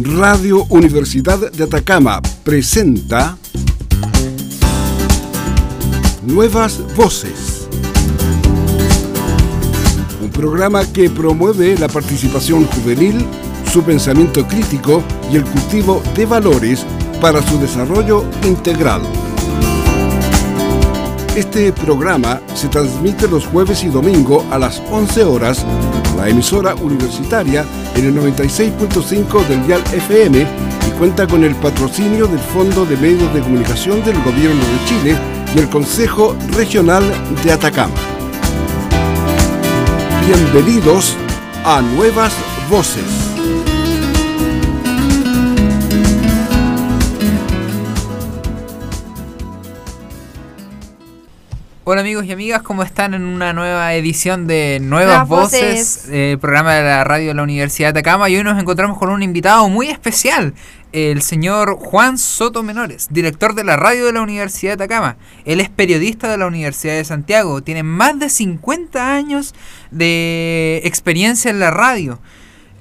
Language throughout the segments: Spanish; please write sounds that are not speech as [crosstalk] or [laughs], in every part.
Radio Universidad de Atacama presenta Nuevas Voces. Un programa que promueve la participación juvenil, su pensamiento crítico y el cultivo de valores para su desarrollo integral. Este programa se transmite los jueves y domingo a las 11 horas la emisora universitaria en el 96.5 del Dial FM y cuenta con el patrocinio del Fondo de Medios de Comunicación del Gobierno de Chile y el Consejo Regional de Atacama. Bienvenidos a Nuevas Voces. Hola amigos y amigas, ¿cómo están en una nueva edición de Nuevas Voces, eh, programa de la radio de la Universidad de Atacama? Y hoy nos encontramos con un invitado muy especial, el señor Juan Soto Menores, director de la radio de la Universidad de Atacama. Él es periodista de la Universidad de Santiago, tiene más de 50 años de experiencia en la radio.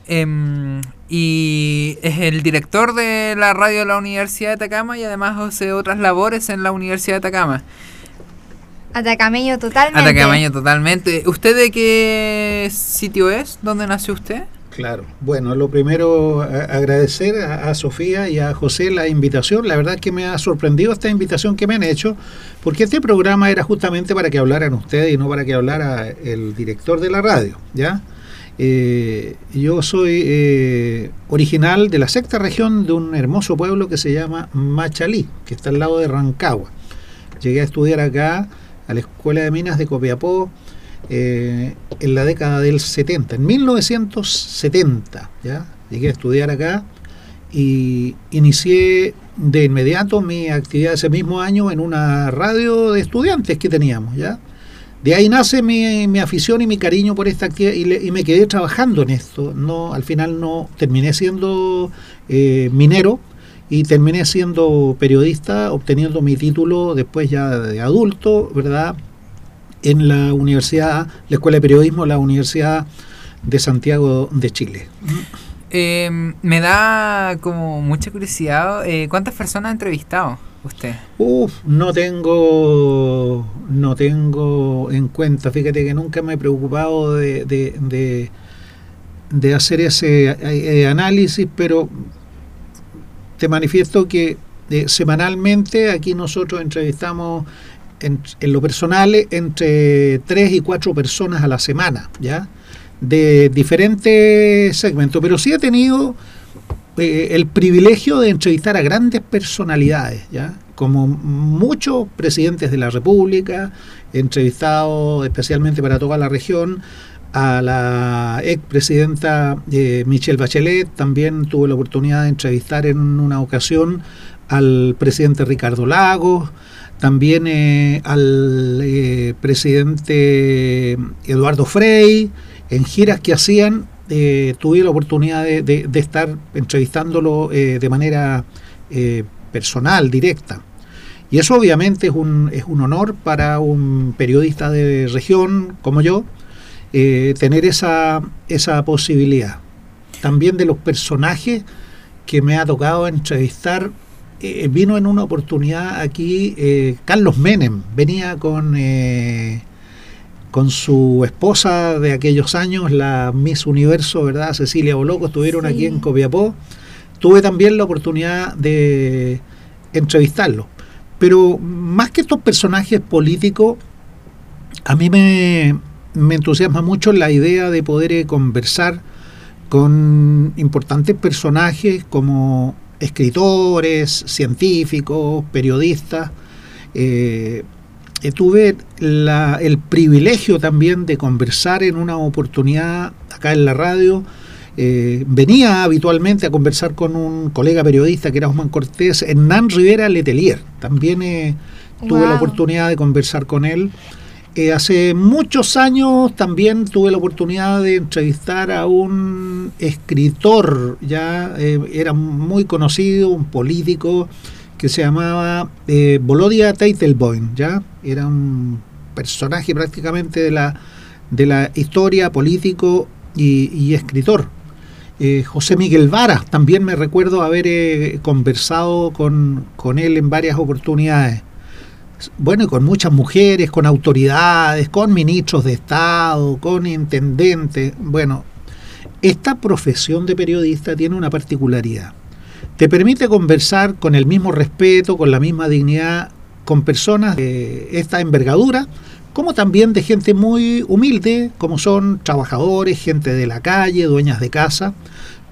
Em, y es el director de la radio de la Universidad de Atacama y además hace otras labores en la Universidad de Atacama. Atacameño totalmente. Atacameño totalmente. ¿Usted de qué sitio es? ¿Dónde nació usted? Claro. Bueno, lo primero, agradecer a, Sofía y a José la invitación. La verdad que me ha sorprendido esta invitación que me han hecho, porque este programa era justamente para que hablaran ustedes y no para que hablara el director de la radio, ¿ya? Eh, yo soy eh, original de la sexta región de un hermoso pueblo que se llama Machalí, que está al lado de Rancagua. Llegué a estudiar acá a la Escuela de Minas de Copiapó eh, en la década del 70, en 1970, ¿ya? Llegué a estudiar acá y inicié de inmediato mi actividad ese mismo año en una radio de estudiantes que teníamos, ¿ya? De ahí nace mi, afición y mi cariño por esta actividad y, me quedé trabajando en esto. No, al final no terminé siendo eh, minero, y terminé siendo periodista, obteniendo mi título después ya de adulto, ¿verdad? En la universidad, la Escuela de Periodismo, la Universidad de Santiago de Chile. Em, me da como mucha curiosidad, eh, ¿cuántas personas ha entrevistado usted? Uf, no tengo, no tengo en cuenta, fíjate que nunca me he preocupado de, de, de, hacer ese eh, análisis, pero te manifiesto que eh, semanalmente aquí nosotros entrevistamos en, lo personal entre tres y cuatro personas a la semana, ¿ya? De diferentes segmentos, pero sí he tenido eh, el privilegio de entrevistar a grandes personalidades, ¿ya? Como muchos presidentes de la República, he entrevistado especialmente para toda la región a la expresidenta eh, Michelle Bachelet, también tuve la oportunidad de entrevistar en una ocasión al presidente Ricardo Lagos, también eh, al eh, presidente Eduardo Frey, en giras que hacían, tuve la oportunidad de, de estar entrevistándolo de manera personal, directa. Y eso obviamente es un, es un honor para un periodista de región como yo, eh, tener esa, esa posibilidad. También de los personajes que me ha tocado entrevistar. Eh, vino en una oportunidad aquí eh, Carlos Menem, venía con, con su esposa de aquellos años, la Miss Universo, ¿verdad? Cecilia Boloco, estuvieron aquí en Copiapó. Tuve también la oportunidad de entrevistarlo. Pero más que estos personajes políticos, a mí me, me entusiasma mucho la idea de poder eh, conversar con importantes personajes como escritores, científicos, periodistas. Eh, eh, tuve el privilegio también de conversar en una oportunidad acá en la radio. venía habitualmente a conversar con un colega periodista que era Osman Cortés, Hernán Rivera Letelier. También tuve la oportunidad de conversar con él. Hace muchos años también tuve la oportunidad de entrevistar a un escritor, ya eh, era muy conocido, un político, que se llamaba eh, Bolodia Teitelboim, ya era un personaje prácticamente de la, de la historia, político y, escritor. Eh, José Miguel Vara, también me recuerdo haber eh, conversado con, con, él en varias oportunidades. Bueno, y con muchas mujeres, con autoridades, con ministros de Estado, con intendentes. Bueno, esta profesión de periodista tiene una particularidad. Te permite conversar con el mismo respeto, con la misma dignidad, con personas de esta envergadura, como también de gente muy humilde, como son trabajadores, gente de la calle, dueñas de casa,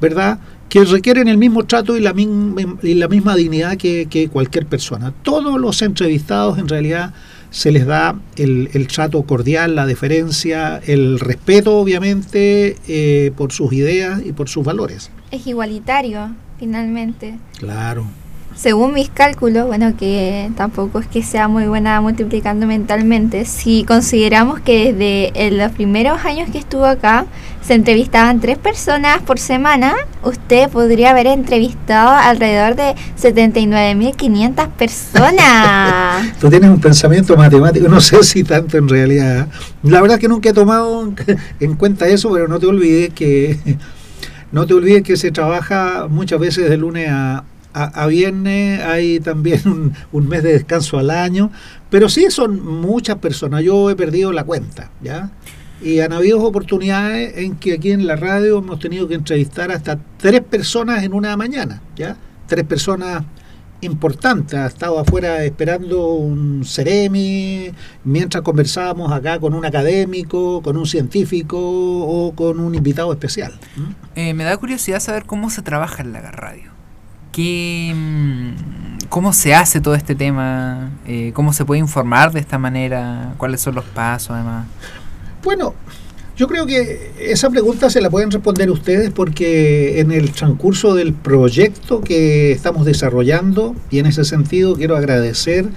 ¿verdad? Que requieren el mismo trato y la, y la misma dignidad que, cualquier persona. Todos los entrevistados en realidad se les da el, trato cordial, la deferencia, el respeto obviamente eh, por sus ideas y por sus valores. Es igualitario, finalmente. Claro según mis cálculos, bueno, que tampoco es que sea muy buena multiplicando mentalmente, si consideramos que desde los primeros años que estuvo acá se entrevistaban tres personas por semana, usted podría haber entrevistado alrededor de 79.500 personas. [laughs] Tú tienes un pensamiento matemático, no sé si tanto en realidad. La verdad que nunca he tomado en cuenta eso, pero no te olvides que no te olvides que se trabaja muchas veces de lunes a, a, viernes hay también un, mes de descanso al año, pero sí son muchas personas, yo he perdido la cuenta, ¿ya? Y han habido oportunidades en que aquí en la radio hemos tenido que entrevistar hasta tres personas en una mañana, ¿ya? Tres personas importantes. Ha estado afuera esperando un Ceremi, mientras conversábamos acá con un académico, con un científico o con un invitado especial. Eh, me da curiosidad saber cómo se trabaja en la radio. Mm, ¿Cómo se hace todo este tema? Eh, ¿Cómo se puede informar de esta manera? ¿Cuáles son los pasos además? Bueno, yo creo que esa pregunta se la pueden responder ustedes porque en el transcurso del proyecto que estamos desarrollando, y en ese sentido quiero agradecer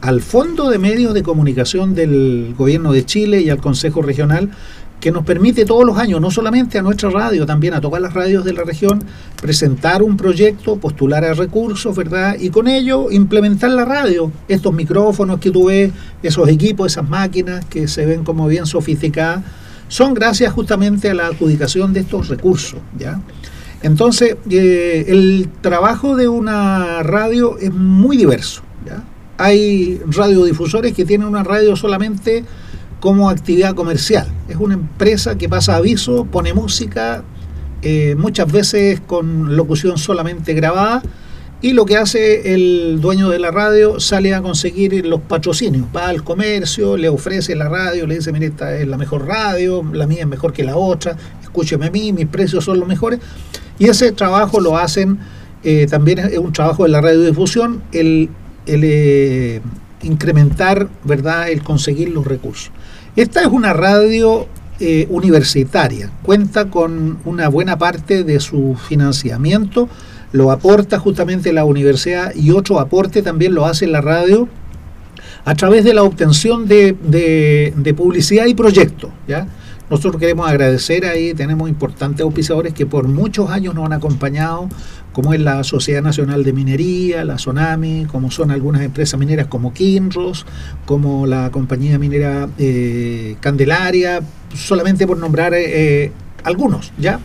al Fondo de Medios de Comunicación del Gobierno de Chile y al Consejo Regional que nos permite todos los años, no solamente a nuestra radio, también a todas las radios de la región, presentar un proyecto, postular a recursos, ¿verdad? Y con ello implementar la radio, estos micrófonos que tú ves, esos equipos, esas máquinas que se ven como bien sofisticadas, son gracias justamente a la adjudicación de estos recursos, ¿ya? Entonces, eh, el trabajo de una radio es muy diverso, ¿ya? Hay radiodifusores que tienen una radio solamente como actividad comercial. Es una empresa que pasa aviso, pone música, eh, muchas veces con locución solamente grabada, y lo que hace el dueño de la radio sale a conseguir los patrocinios, va al comercio, le ofrece la radio, le dice, mire, esta es la mejor radio, la mía es mejor que la otra, escúcheme a mí, mis precios son los mejores, y ese trabajo lo hacen, eh, también es un trabajo de la radiodifusión, el, el eh, incrementar, ¿verdad?, el conseguir los recursos. Esta es una radio eh, universitaria, cuenta con una buena parte de su financiamiento, lo aporta justamente la universidad y otro aporte también lo hace la radio a través de la obtención de, de publicidad y proyectos. ¿ya? Nosotros queremos agradecer ahí, tenemos importantes auspiciadores que por muchos años nos han acompañado, como es la Sociedad Nacional de Minería, la SONAMI, como son algunas empresas mineras como Kinross, como la compañía minera eh, Candelaria, solamente por nombrar eh, algunos, ¿ya?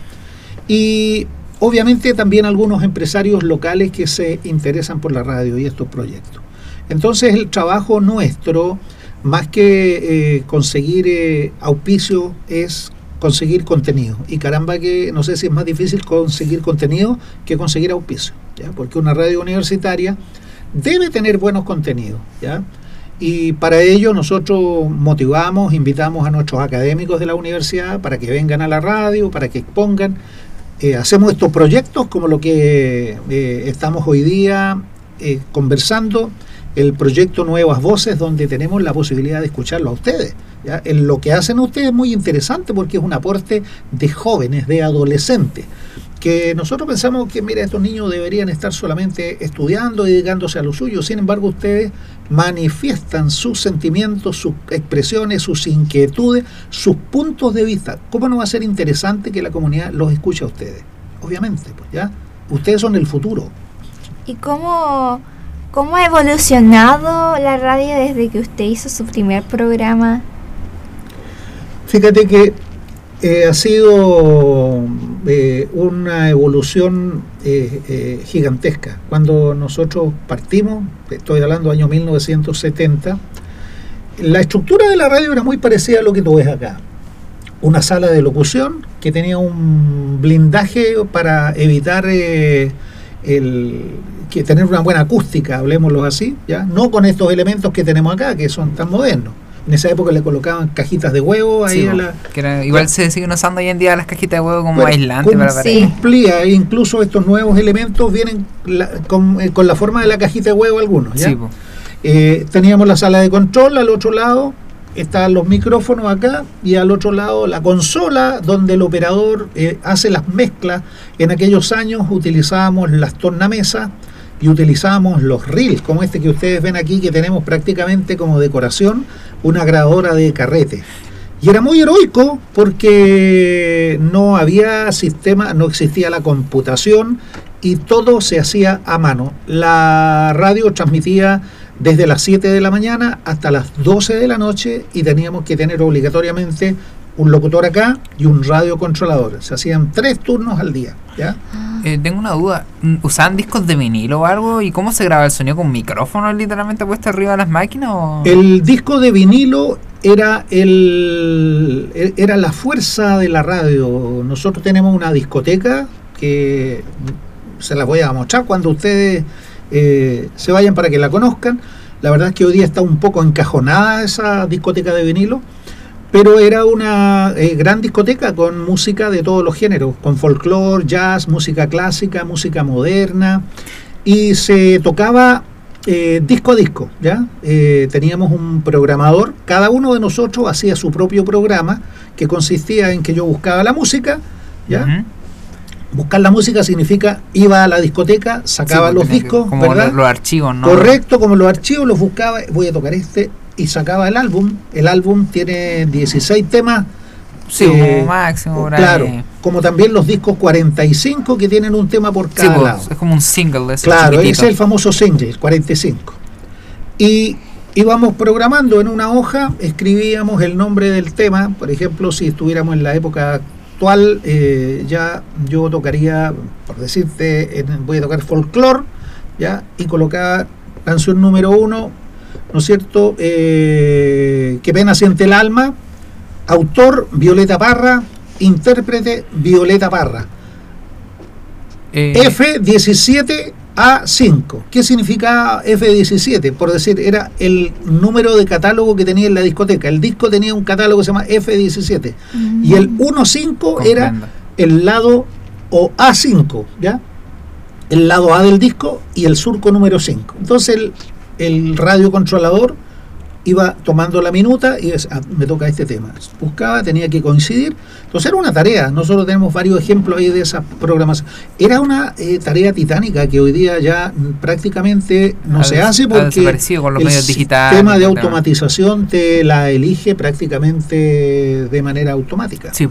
Y obviamente también algunos empresarios locales que se interesan por la radio y estos proyectos. Entonces el trabajo nuestro más que eh, conseguir eh, auspicio es conseguir contenido. Y caramba que no sé si es más difícil conseguir contenido que conseguir auspicio, ¿ya? porque una radio universitaria debe tener buenos contenidos. ¿ya? Y para ello nosotros motivamos, invitamos a nuestros académicos de la universidad para que vengan a la radio, para que expongan. Eh, hacemos estos proyectos como lo que estamos hoy día conversando el proyecto Nuevas Voces, donde tenemos la posibilidad de escucharlo a ustedes. En lo que hacen ustedes es muy interesante porque es un aporte de jóvenes, de adolescentes, que nosotros pensamos que, mira, estos niños deberían estar solamente estudiando, dedicándose a lo suyo. Sin embargo, ustedes manifiestan sus sentimientos, sus expresiones, sus inquietudes, sus puntos de vista. ¿Cómo no va a ser interesante que la comunidad los escuche a ustedes? Obviamente, pues ya. Ustedes son el futuro. ¿Y cómo ¿Cómo ha evolucionado la radio desde que usted hizo su primer programa? Fíjate que eh, ha sido eh, una evolución eh, gigantesca. Cuando nosotros partimos, estoy hablando año 1970, la estructura de la radio era muy parecida a lo que tú ves acá. Una sala de locución que tenía un blindaje para evitar el, que tener una buena acústica, hablemoslo así, ¿ya? no con estos elementos que tenemos acá, que son tan modernos. En esa época le colocaban cajitas de huevo ahí a la, que igual se siguen usando hoy en día las cajitas de huevo como aislante para cumplía, incluso estos nuevos elementos vienen eh, con, la forma de la cajita de huevo algunos. ¿ya? Eh, teníamos la sala de control al otro lado, estaban los micrófonos acá y al otro lado la consola donde el operador eh, hace las mezclas. En aquellos años utilizábamos las tornamesas y utilizábamos los reels, como este que ustedes ven aquí, que tenemos prácticamente como decoración una grabadora de carrete. Y era muy heroico porque no había sistema, no existía la computación y todo se hacía a mano. La radio transmitía desde las 7 de la mañana hasta las 12 de la noche y teníamos que tener obligatoriamente un locutor acá y un radiocontrolador. Se hacían tres turnos al día. ¿ya? Eh, tengo una duda. ¿Usaban discos de vinilo o algo? ¿Y cómo se graba el sonido con micrófono literalmente puesto arriba de las máquinas? El disco de vinilo era, el, e, era la fuerza de la radio. Nosotros tenemos una discoteca que se las voy a mostrar cuando ustedes eh, se vayan para que la conozcan. La verdad es que hoy día está un poco encajonada esa discoteca de vinilo pero era una eh, gran discoteca con música de todos los géneros, con folclore, jazz, música clásica, música moderna, y se tocaba eh, disco a disco, ¿ya? Teníamos un programador, cada uno de nosotros hacía su propio programa, que consistía en que yo buscaba la música, ¿ya? Buscar la música significa iba a la discoteca, sacaba los discos, como ¿verdad? Los, archivos, ¿no? Correcto, como los archivos los buscaba, voy a tocar este, y sacaba el álbum. El álbum tiene 16 temas. Sí, eh, máximo. Claro, como también los discos 45 que tienen un tema por cada pues, lado. Es como un single. claro, ese es el famoso single, 45. Y íbamos programando en una hoja, escribíamos el nombre del tema. Por ejemplo, si estuviéramos en la época actual, eh, ya yo tocaría, por decirte, voy a tocar folklore, ¿ya? Y colocaba canción número uno, ¿no es cierto? Eh, qué pena siente el alma, autor Violeta Parra, intérprete Violeta Parra. Eh. F17A5. ¿Qué significa F17? Por decir, era el número de catálogo que tenía en la discoteca. El disco tenía un catálogo que se llama F17. Y el 15 era el lado o A5, ¿ya? El lado A del disco y el surco número 5. Entonces el el radiocontrolador iba tomando la minuta y ah, me toca este tema. Buscaba, tenía que coincidir. Entonces era una tarea. Nosotros tenemos varios ejemplos ahí de esas programación. Era una eh, tarea titánica que hoy día ya prácticamente no se hace porque con los el medios digitales, sistema de automatización te la elige prácticamente de manera automática. Sí.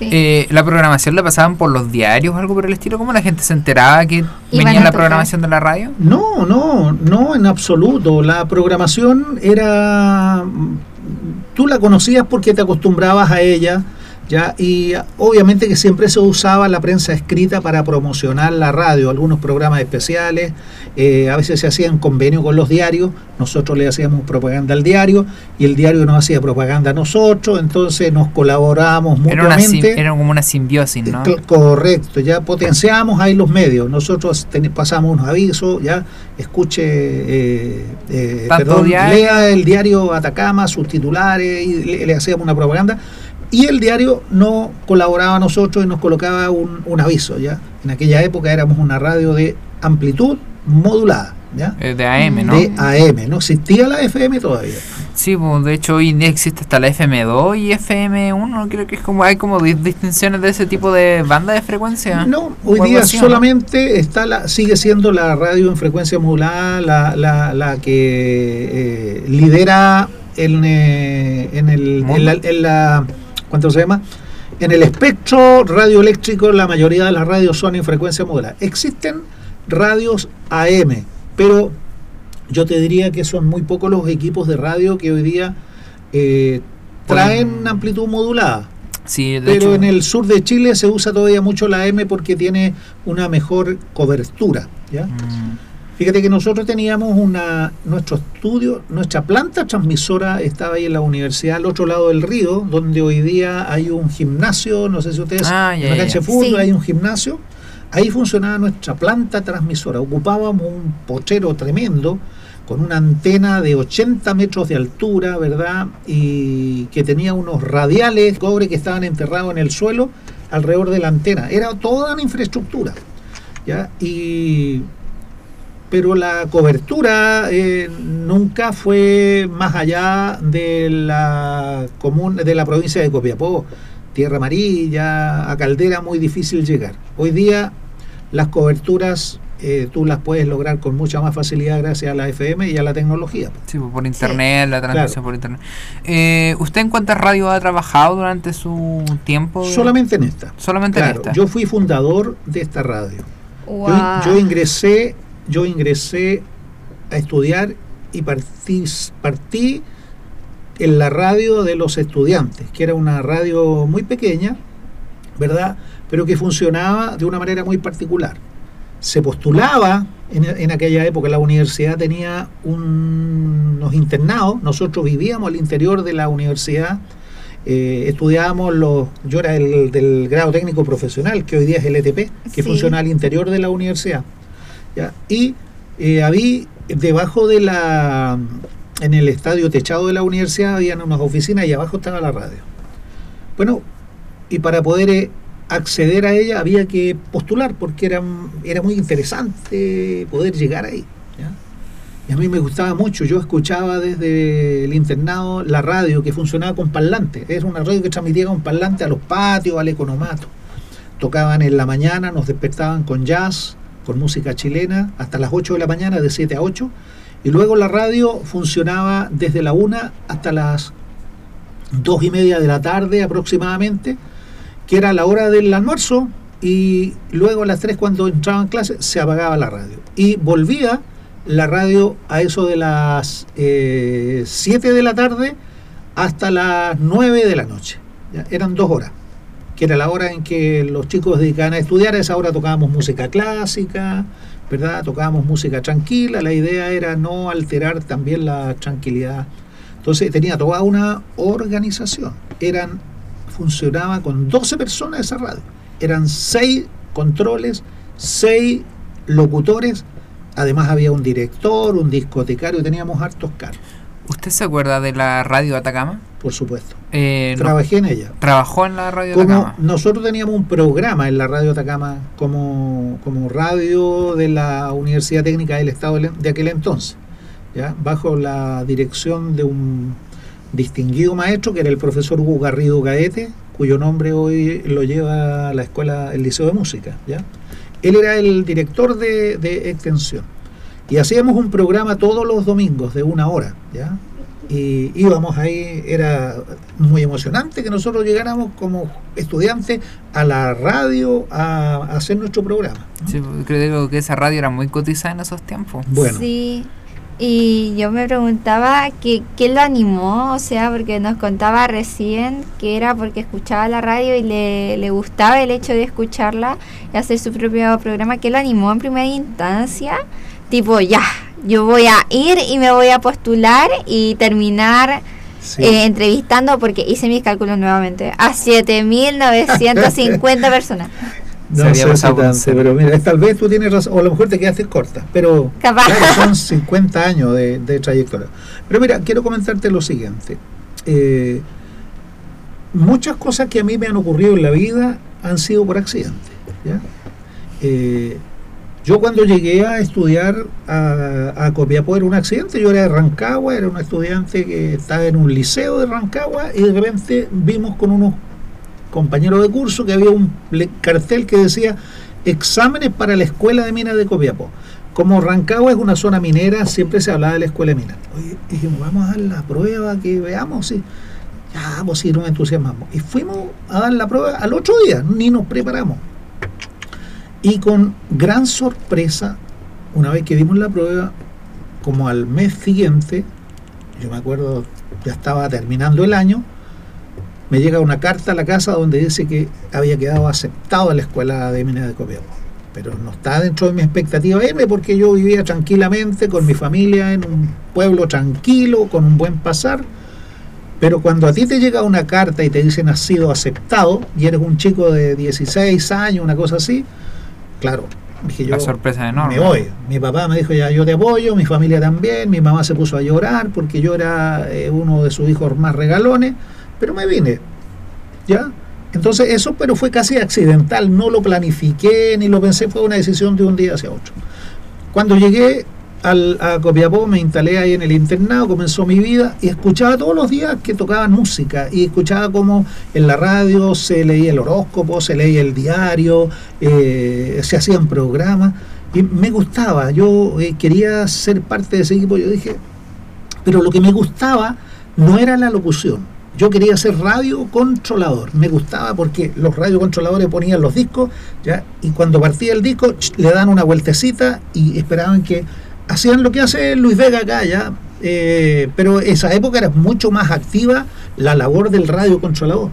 Eh, ¿La programación la pasaban por los diarios o algo por el estilo? ¿Cómo la gente se enteraba que venía la programación de la radio? No, no, no, en absoluto. La programación era... Tú la conocías porque te acostumbrabas a ella ¿ya? Y obviamente que siempre se usaba la prensa escrita para promocionar la radio, algunos programas especiales, eh, a veces se hacían convenios con los diarios, nosotros le hacíamos propaganda al diario y el diario nos hacía propaganda a nosotros, entonces nos colaborábamos mutuamente. Era, como una simbiosis, ¿no? Correcto, ya potenciamos ahí los medios, nosotros pasamos unos avisos, ya escuche, eh, eh, perdón, lea el diario Atacama, sus titulares y le hacíamos una propaganda y el diario no colaboraba a nosotros y nos colocaba un, aviso, ¿ya? En aquella época éramos una radio de amplitud modulada, ¿ya? Eh, de AM, ¿no? De AM, no existía la FM todavía. Sí, pues de hecho hoy existe hasta la FM2 y FM1, creo que es como hay como distinciones de ese tipo de banda de frecuencia. No, hoy día solamente está la sigue siendo la radio en frecuencia modulada la, la, la que eh, lidera en, eh, en, el, en la ¿cuánto se llama? En el espectro radioeléctrico la mayoría de las radios son en frecuencia modulada. Existen radios AM, pero yo te diría que son muy pocos los equipos de radio que hoy día eh, traen amplitud modulada. Sí, pero en el sur de Chile se usa todavía mucho la M porque tiene una mejor cobertura. ¿ya? Mm. Fíjate que nosotros teníamos una nuestro estudio, nuestra planta transmisora estaba ahí en la universidad al otro lado del río, donde hoy día hay un gimnasio, no sé si ustedes, ah, en la cancha de fútbol hay un gimnasio. Ahí funcionaba nuestra planta transmisora. Ocupábamos un pochero tremendo con una antena de 80 metros de altura, ¿verdad? Y que tenía unos radiales cobre que estaban enterrados en el suelo alrededor de la antena. Era toda una infraestructura. ¿ya? Y, pero la cobertura eh, nunca fue más allá de la, común, de la provincia de Copiapó. Tierra Amarilla, a Caldera, muy difícil llegar. Hoy día las coberturas eh, tú las puedes lograr con mucha más facilidad gracias a la FM y a la tecnología. Sí, pues, por internet, la transmisión por internet. Eh, ¿Usted en cuántas radios ha trabajado durante su tiempo? Solamente en esta. Solamente en esta. Yo fui fundador de esta radio. Yo, ingresé, yo ingresé a estudiar y partí, partí en la radio de los estudiantes, que era una radio muy pequeña, ¿verdad? Pero que funcionaba de una manera muy particular se postulaba en, aquella época, la universidad tenía unos internados, nosotros vivíamos al interior de la universidad, eh, estudiábamos los, yo era el, del grado técnico profesional, que hoy día es el ETP, que funciona al interior de la universidad. Y eh, había debajo de la, en el estadio techado de la universidad, habían unas oficinas y abajo estaba la radio. Bueno, y para poder eh, acceder a ella había que postular porque era, era muy interesante poder llegar ahí. Y a mí me gustaba mucho, yo escuchaba desde el internado la radio que funcionaba con parlante, era una radio que transmitía con parlante a los patios, al economato. Tocaban en la mañana, nos despertaban con jazz, con música chilena, hasta las 8 de la mañana, de 7 a 8. Y luego la radio funcionaba desde la 1 hasta las 2 y media de la tarde aproximadamente que era la hora del almuerzo y luego a las 3 cuando entraba en clase se apagaba la radio. Y volvía la radio a eso de las 7 eh, de la tarde hasta las 9 de la noche. Eran dos horas, que era la hora en que los chicos dedicaban a estudiar. A esa hora tocábamos música clásica, ¿verdad? Tocábamos música tranquila. La idea era no alterar también la tranquilidad. Entonces tenía toda una organización. Eran funcionaba con 12 personas esa radio. Eran 6 controles, 6 locutores, además había un director, un discotecario, teníamos hartos cargos. ¿Usted se acuerda de la radio Atacama? Por supuesto. Eh, Trabajé en ella. ¿Trabajó en la radio Atacama? Nosotros teníamos un programa en la radio Atacama como, como radio de la Universidad Técnica del Estado de aquel entonces, ¿ya? bajo la dirección de un distinguido maestro, que era el profesor Hugo Garrido Gaete, cuyo nombre hoy lo lleva la escuela, el Liceo de Música. ¿ya? Él era el director de, extensión. Y hacíamos un programa todos los domingos de una hora. ¿ya? Y íbamos ahí, era muy emocionante que nosotros llegáramos como estudiantes a la radio a, hacer nuestro programa. Sí, creo que esa radio era muy cotizada en esos tiempos. Bueno. Sí. Y yo me preguntaba que, qué lo animó, o sea, porque nos contaba recién que era porque escuchaba la radio y le, le gustaba el hecho de escucharla y hacer su propio programa, ¿qué lo animó en primera instancia? Tipo, ya, yo voy a ir y me voy a postular y terminar eh, entrevistando, porque hice mis cálculos nuevamente, a 7.950 [laughs] personas. No sé pero mira, tal vez tú tienes razón, o a lo mejor te quedaste corta, pero son 50 años de, trayectoria. Pero mira, quiero comentarte lo siguiente. Eh, muchas cosas que a mí me han ocurrido en la vida han sido por accidente. Eh, yo cuando llegué a estudiar a, Copiapó era un accidente, yo era de Rancagua, era un estudiante que estaba en un liceo de Rancagua y de repente vimos con unos compañero de curso que había un cartel que decía exámenes para la escuela de minas de Copiapó. Como Rancagua es una zona minera, siempre se hablaba de la escuela de minas. Oye, dijimos, vamos a dar la prueba, que veamos si. Ya, pues si nos entusiasmamos. Y fuimos a dar la prueba al otro día, ni nos preparamos. Y con gran sorpresa, una vez que dimos la prueba, como al mes siguiente, yo me acuerdo, ya estaba terminando el año, me llega una carta a la casa donde dice que había quedado aceptado en la escuela de minas de Copiapó. Pero no está dentro de mi expectativa irme porque yo vivía tranquilamente con mi familia en un pueblo tranquilo, con un buen pasar. Pero cuando a ti te llega una carta y te dicen has sido aceptado y eres un chico de 16 años, una cosa así, claro, dije yo, La sorpresa enorme. me voy. Mi papá me dijo, ya yo te apoyo, mi familia también, mi mamá se puso a llorar porque yo era eh, uno de sus hijos más regalones, pero me vine, ¿ya? Entonces eso, pero fue casi accidental, no lo planifiqué ni lo pensé, fue una decisión de un día hacia otro. Cuando llegué al, a Copiapó, me instalé ahí en el internado, comenzó mi vida y escuchaba todos los días que tocaban música y escuchaba como en la radio se leía el horóscopo, se leía el diario, eh, se hacían programas y me gustaba, yo eh, quería ser parte de ese equipo, yo dije, pero lo que me gustaba no era la locución. Yo quería ser radio controlador. Me gustaba porque los radiocontroladores ponían los discos, ¿ya? y cuando partía el disco, le dan una vueltecita y esperaban que hacían lo que hace Luis Vega acá, ¿ya? Eh, pero esa época era mucho más activa la labor del radiocontrolador.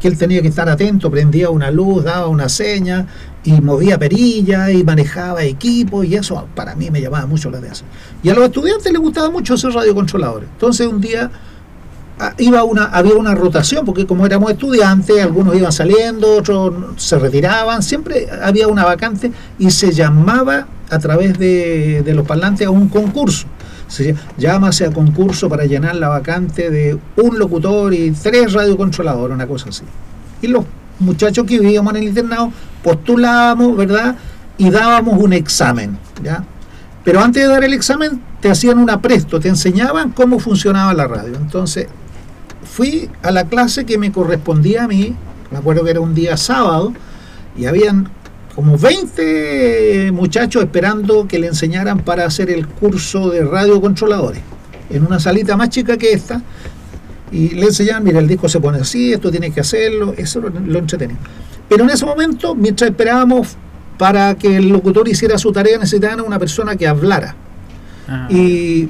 Que él tenía que estar atento, prendía una luz, daba una seña y movía perilla y manejaba equipo y eso para mí me llamaba mucho la atención. Y a los estudiantes les gustaba mucho ser radiocontroladores. Entonces un día ah, iba una, había una rotación, porque como éramos estudiantes, algunos iban saliendo, otros se retiraban, siempre había una vacante y se llamaba a través de, los parlantes a un concurso. Se llámase a concurso para llenar la vacante de un locutor y tres radiocontroladores, una cosa así. Y los muchachos que vivíamos en el internado postulábamos, ¿verdad? Y dábamos un examen, ¿ya? Pero antes de dar el examen te hacían un apresto, te enseñaban cómo funcionaba la radio. Entonces fui a la clase que me correspondía a mí, me acuerdo que era un día sábado, y habían como 20 muchachos esperando que le enseñaran para hacer el curso de radiocontroladores, en una salita más chica que esta, y le enseñaban, mira, el disco se pone así, esto tienes que hacerlo, eso lo, lo entretenía. Pero en ese momento, mientras esperábamos para que el locutor hiciera su tarea, necesitaban a una persona que hablara. Ah. Y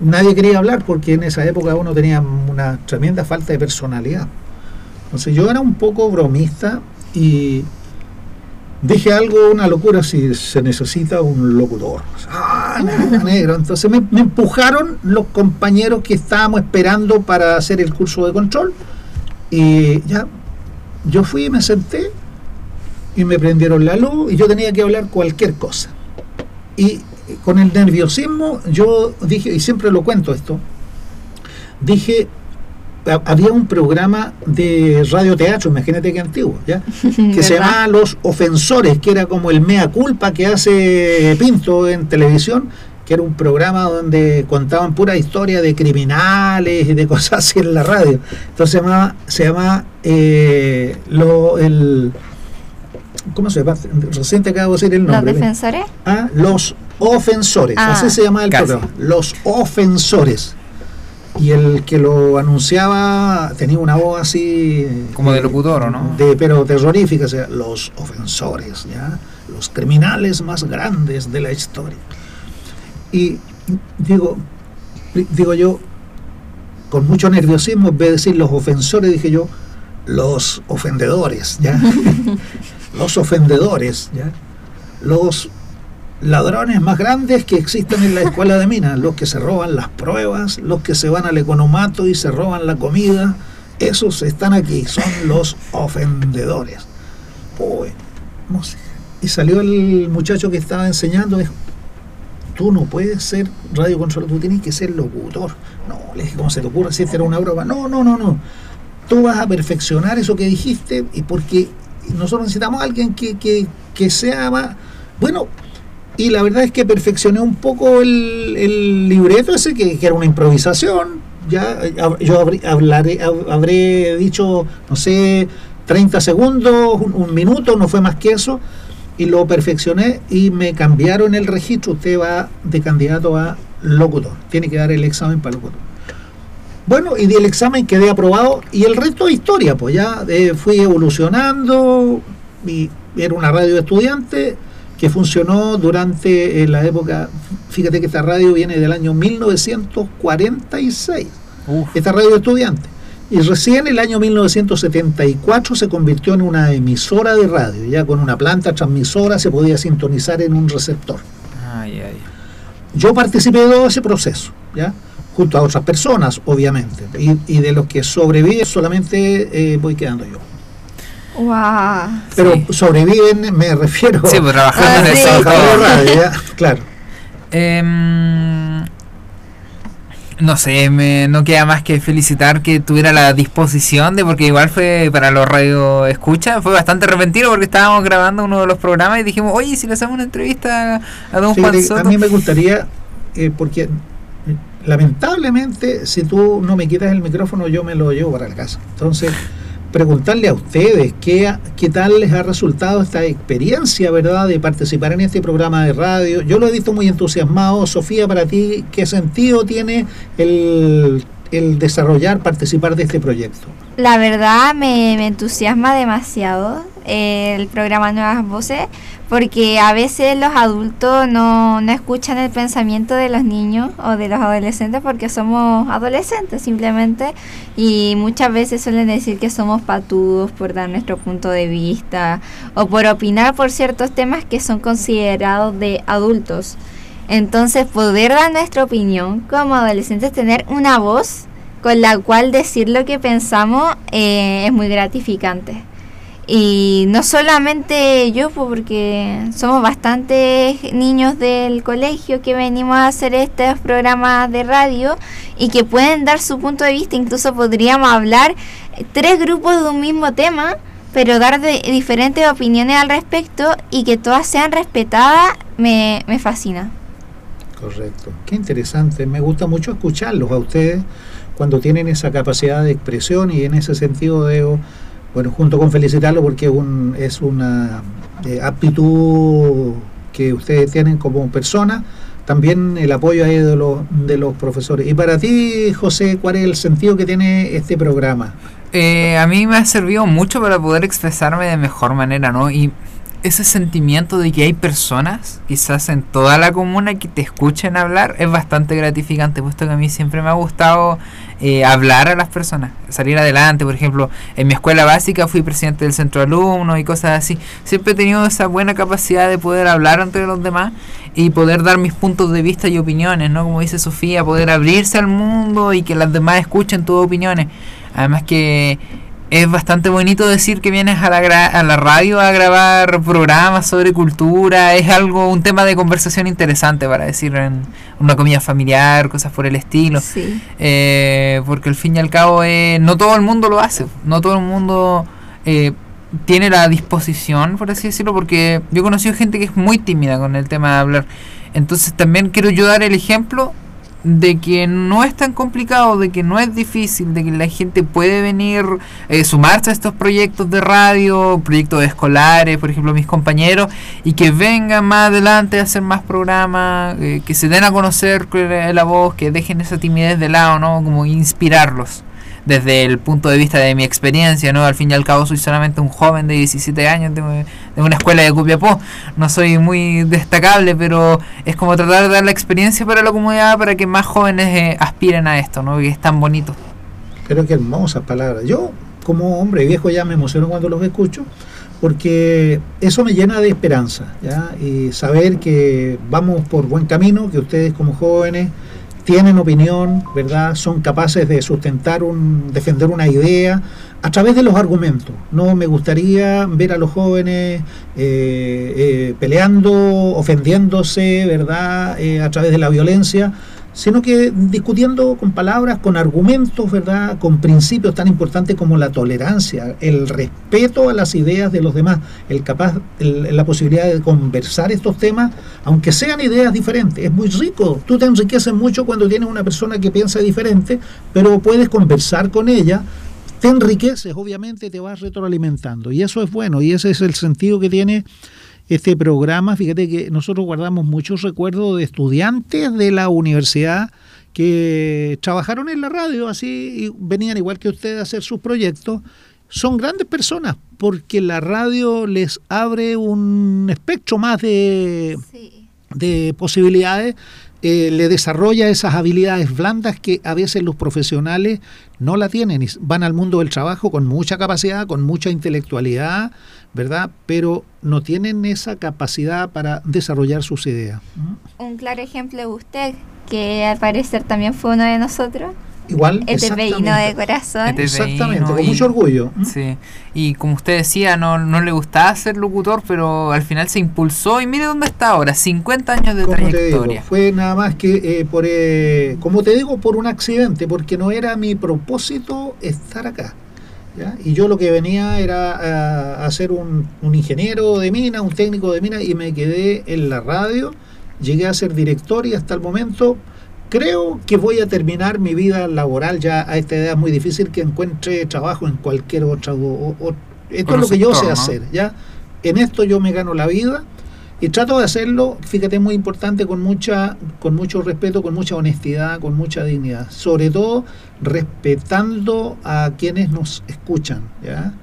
nadie quería hablar porque en esa época uno tenía una tremenda falta de personalidad. Entonces yo era un poco bromista y dije algo, una locura, si se necesita un locutor. Ah, nada, negro. Entonces me, me empujaron los compañeros que estábamos esperando para hacer el curso de control y ya, yo fui y me senté y me prendieron la luz y yo tenía que hablar cualquier cosa. Y con el nerviosismo yo dije, y siempre lo cuento esto, dije, había un programa de radioteatro, imagínate que antiguo, ¿ya? [laughs] que se llamaba Los Ofensores, que era como el mea culpa que hace Pinto en televisión, que era un programa donde contaban pura historia de criminales y de cosas así en la radio. Entonces se llamaba, se llamaba eh, lo, el... ¿Cómo se llama? Recién te acabo de decir el ¿Los nombre. defensores? Ah, los ofensores, Ah, así se llamaba el casi. programa, los ofensores. Y el que lo anunciaba tenía una voz así Como de locutor, ¿o no? De, pero terrorífica, o sea, los ofensores, ¿ya? Los criminales más grandes de la historia. Y digo, digo yo, con mucho nerviosismo, en vez de decir los ofensores, dije yo, los ofendedores, ¿ya? [laughs] los ofendedores, ¿ya? Los ladrones más grandes que existen en la escuela de minas, los que se roban las pruebas, los que se van al economato y se roban la comida, esos están aquí, son los ofendedores. Uy, no sé. Y salió el muchacho que estaba enseñando, dijo, tú no puedes ser radiocontrolador, tú tienes que ser locutor. No, le dije, ¿cómo se te ocurre si esta era una broma? No, no, no, no. Tú vas a perfeccionar eso que dijiste y porque nosotros necesitamos a alguien que, que, que sea. Bueno, y la verdad es que perfeccioné un poco el, el libreto ese, que, que era una improvisación. Ya, eh, yo hablaré, hab- habré dicho, no sé, 30 segundos, un, minuto, no fue más que eso, y lo perfeccioné y me cambiaron el registro. Usted va de candidato a locutor, tiene que dar el examen para locutor. Bueno, y di el examen, quedé aprobado, y el resto de historia, pues ya eh, fui evolucionando, y era una radio de estudiantes que funcionó durante eh, la época, fíjate que esta radio viene del año 1946, Uf, esta radio de estudiantes. Y recién el año 1974 se convirtió en una emisora de radio, ya con una planta transmisora se podía sintonizar en un receptor. Yo participé de todo ese proceso, ¿ya? junto a otras personas, obviamente, y, de los que sobreviven solamente eh, voy quedando yo. Wow. Pero sobreviven, me refiero. Sí, pues trabajando en el sector. Radio, claro. Em, no sé, me, no queda más que felicitar que tuviera la disposición de, porque igual fue para los radio escucha, fue bastante repentino porque estábamos grabando uno de los programas y dijimos, oye, si le hacemos una entrevista a don Juan Soto. A mí me gustaría, eh, porque lamentablemente, si tú no me quitas el micrófono, yo me lo llevo para la casa. Entonces preguntarle a ustedes qué, qué tal les ha resultado esta experiencia, ¿verdad?, de participar en este programa de radio. Yo lo he visto muy entusiasmado. Sofía, para ti, ¿qué sentido tiene el, el desarrollar, participar de este proyecto? La verdad me, me entusiasma demasiado el programa Nuevas Voces, porque a veces los adultos no, no escuchan el pensamiento de los niños o de los adolescentes porque somos adolescentes simplemente y muchas veces suelen decir que somos patudos por dar nuestro punto de vista o por opinar por ciertos temas que son considerados de adultos. Entonces poder dar nuestra opinión como adolescentes, tener una voz con la cual decir lo que pensamos eh, es muy gratificante. Y no solamente yo, porque somos bastantes niños del colegio que venimos a hacer estos programas de radio y que pueden dar su punto de vista. Incluso podríamos hablar tres grupos de un mismo tema, pero dar de diferentes opiniones al respecto y que todas sean respetadas me, me fascina. Correcto. Qué interesante. Me gusta mucho escucharlos a ustedes cuando tienen esa capacidad de expresión y en ese sentido de bueno, junto con felicitarlo porque un, es una eh, aptitud que ustedes tienen como persona, también el apoyo ahí de los, de los profesores. Y para ti, José, ¿cuál es el sentido que tiene este programa? Eh, a mí me ha servido mucho para poder expresarme de mejor manera, ¿no? Y ese sentimiento de que hay personas, quizás en toda la comuna, que te escuchen hablar, es bastante gratificante, puesto que a mí siempre me ha gustado eh, hablar a las personas, salir adelante. Por ejemplo, en mi escuela básica fui presidente del centro de alumnos y cosas así. Siempre he tenido esa buena capacidad de poder hablar entre los demás y poder dar mis puntos de vista y opiniones, ¿no? Como dice Sofía, poder abrirse al mundo y que las demás escuchen tus opiniones. Además que es bastante bonito decir que vienes a la, a la radio a grabar programas sobre cultura. Es algo, un tema de conversación interesante para decir en una comida familiar, cosas por el estilo. Eh, porque al fin y al cabo eh, no todo el mundo lo hace. No todo el mundo eh, tiene la disposición, por así decirlo, porque yo he conocido gente que es muy tímida con el tema de hablar. Entonces también quiero yo dar el ejemplo de que no es tan complicado, de que no es difícil, de que la gente puede venir, eh, sumarse a estos proyectos de radio, proyectos escolares, por ejemplo, mis compañeros, y que vengan más adelante a hacer más programas, eh, que se den a conocer la voz, que dejen esa timidez de lado, ¿no? Como inspirarlos desde el punto de vista de mi experiencia, ¿no? Al fin y al cabo soy solamente un joven de 17 años de, una escuela de Copiapó, no soy muy destacable, pero es como tratar de dar la experiencia para la comunidad para que más jóvenes eh, aspiren a esto, ¿no? Que es tan bonito. Pero qué hermosas palabras. Yo, como hombre viejo, ya me emociono cuando los escucho, porque eso me llena de esperanza, ¿ya? Y saber que vamos por buen camino, que ustedes como jóvenes tienen opinión, ¿verdad? Son capaces de sustentar un, defender una idea a través de los argumentos. No me gustaría ver a los jóvenes eh, eh, peleando, ofendiéndose, ¿verdad? Eh, a través de la violencia, sino que discutiendo con palabras, con argumentos, ¿verdad? Con principios tan importantes como la tolerancia, el respeto a las ideas de los demás, el capaz, la posibilidad de conversar estos temas, aunque sean ideas diferentes. Es muy rico. Tú te enriqueces mucho cuando tienes una persona que piensa diferente, pero puedes conversar con ella te enriqueces, obviamente te vas retroalimentando. Y eso es bueno, y ese es el sentido que tiene este programa. Fíjate que nosotros guardamos muchos recuerdos de estudiantes de la universidad que trabajaron en la radio, así y venían igual que ustedes a hacer sus proyectos. Son grandes personas porque la radio les abre un espectro más de, de posibilidades eh, le desarrolla esas habilidades blandas que a veces los profesionales no la tienen y van al mundo del trabajo con mucha capacidad, con mucha intelectualidad, ¿verdad? Pero no tienen esa capacidad para desarrollar sus ideas. Un claro ejemplo de usted, que al parecer también fue uno de nosotros. Igual. ETPino de corazón. Exactamente, con mucho orgullo. Sí. Y como usted decía, no, no le gustaba ser locutor, pero al final se impulsó y mire dónde está ahora, 50 años de trayectoria. fue nada más que eh, por, eh, como te digo, por un accidente, porque no era mi propósito estar acá. Y yo lo que venía era a, ser un, un ingeniero de mina, un técnico de mina, y me quedé en la radio. Llegué a ser director y hasta el momento creo que voy a terminar mi vida laboral ya a esta edad. Muy difícil que encuentre trabajo en cualquier otra esto es lo que yo sé hacer ya en esto yo me gano la vida y trato de hacerlo fíjate muy importante con mucha con mucho respeto con mucha honestidad con mucha dignidad. Sobre todo respetando a quienes nos escuchan ya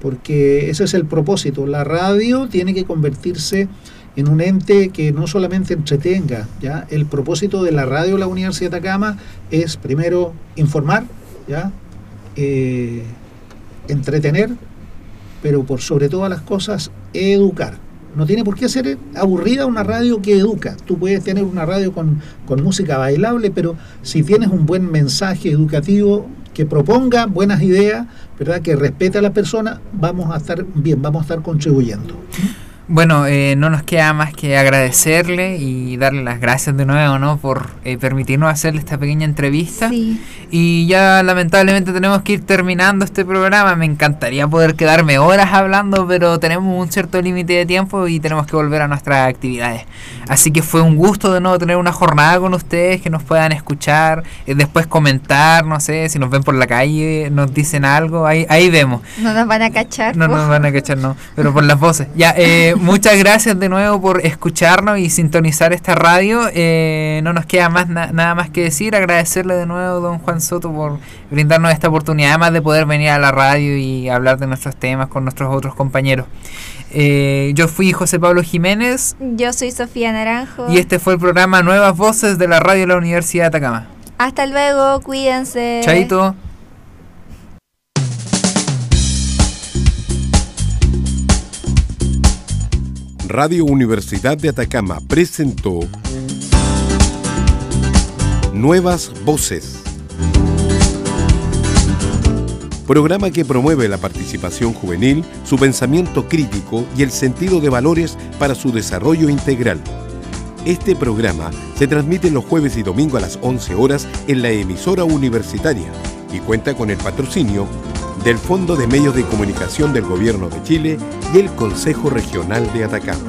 porque ese es el propósito la radio tiene que convertirse en un ente que no solamente entretenga, ¿ya? El propósito de la radio de la Universidad de Atacama es primero informar, ¿ya? Eh, entretener, pero por sobre todas las cosas educar. No tiene por qué ser aburrida una radio que educa. Tú puedes tener una radio con, con música bailable, pero si tienes un buen mensaje educativo que proponga buenas ideas, ¿verdad? que respete a la persona, vamos a estar bien, vamos a estar contribuyendo. Bueno, eh, no nos queda más que agradecerle y darle las gracias de nuevo, ¿no? Por eh, permitirnos hacerle esta pequeña entrevista. Y ya lamentablemente tenemos que ir terminando este programa. Me encantaría poder quedarme horas hablando, pero tenemos un cierto límite de tiempo y tenemos que volver a nuestras actividades. Así que fue un gusto de nuevo tener una jornada con ustedes, que nos puedan escuchar, eh, después comentar, no sé, si nos ven por la calle, nos dicen algo, ahí, ahí vemos. No nos van a cachar. No nos van a cachar, no, pero por las voces. Ya, eh, muchas gracias de nuevo por escucharnos y sintonizar esta radio. Eh, no nos queda más nada más que decir. Agradecerle de nuevo, don Juan Soto, por brindarnos esta oportunidad, además de poder venir a la radio y hablar de nuestros temas con nuestros otros compañeros. Eh, yo fui José Pablo Jiménez. Yo soy Sofía Naranjo. Y este fue el programa Nuevas Voces de la Radio de la Universidad de Atacama. Hasta luego, cuídense. Chaito. Radio Universidad de Atacama presentó Nuevas Voces. Programa que promueve la participación juvenil, su pensamiento crítico y el sentido de valores para su desarrollo integral. Este programa se transmite los jueves y domingo a las 11 horas en la emisora universitaria y cuenta con el patrocinio del Fondo de Medios de Comunicación del Gobierno de Chile y el Consejo Regional de Atacama.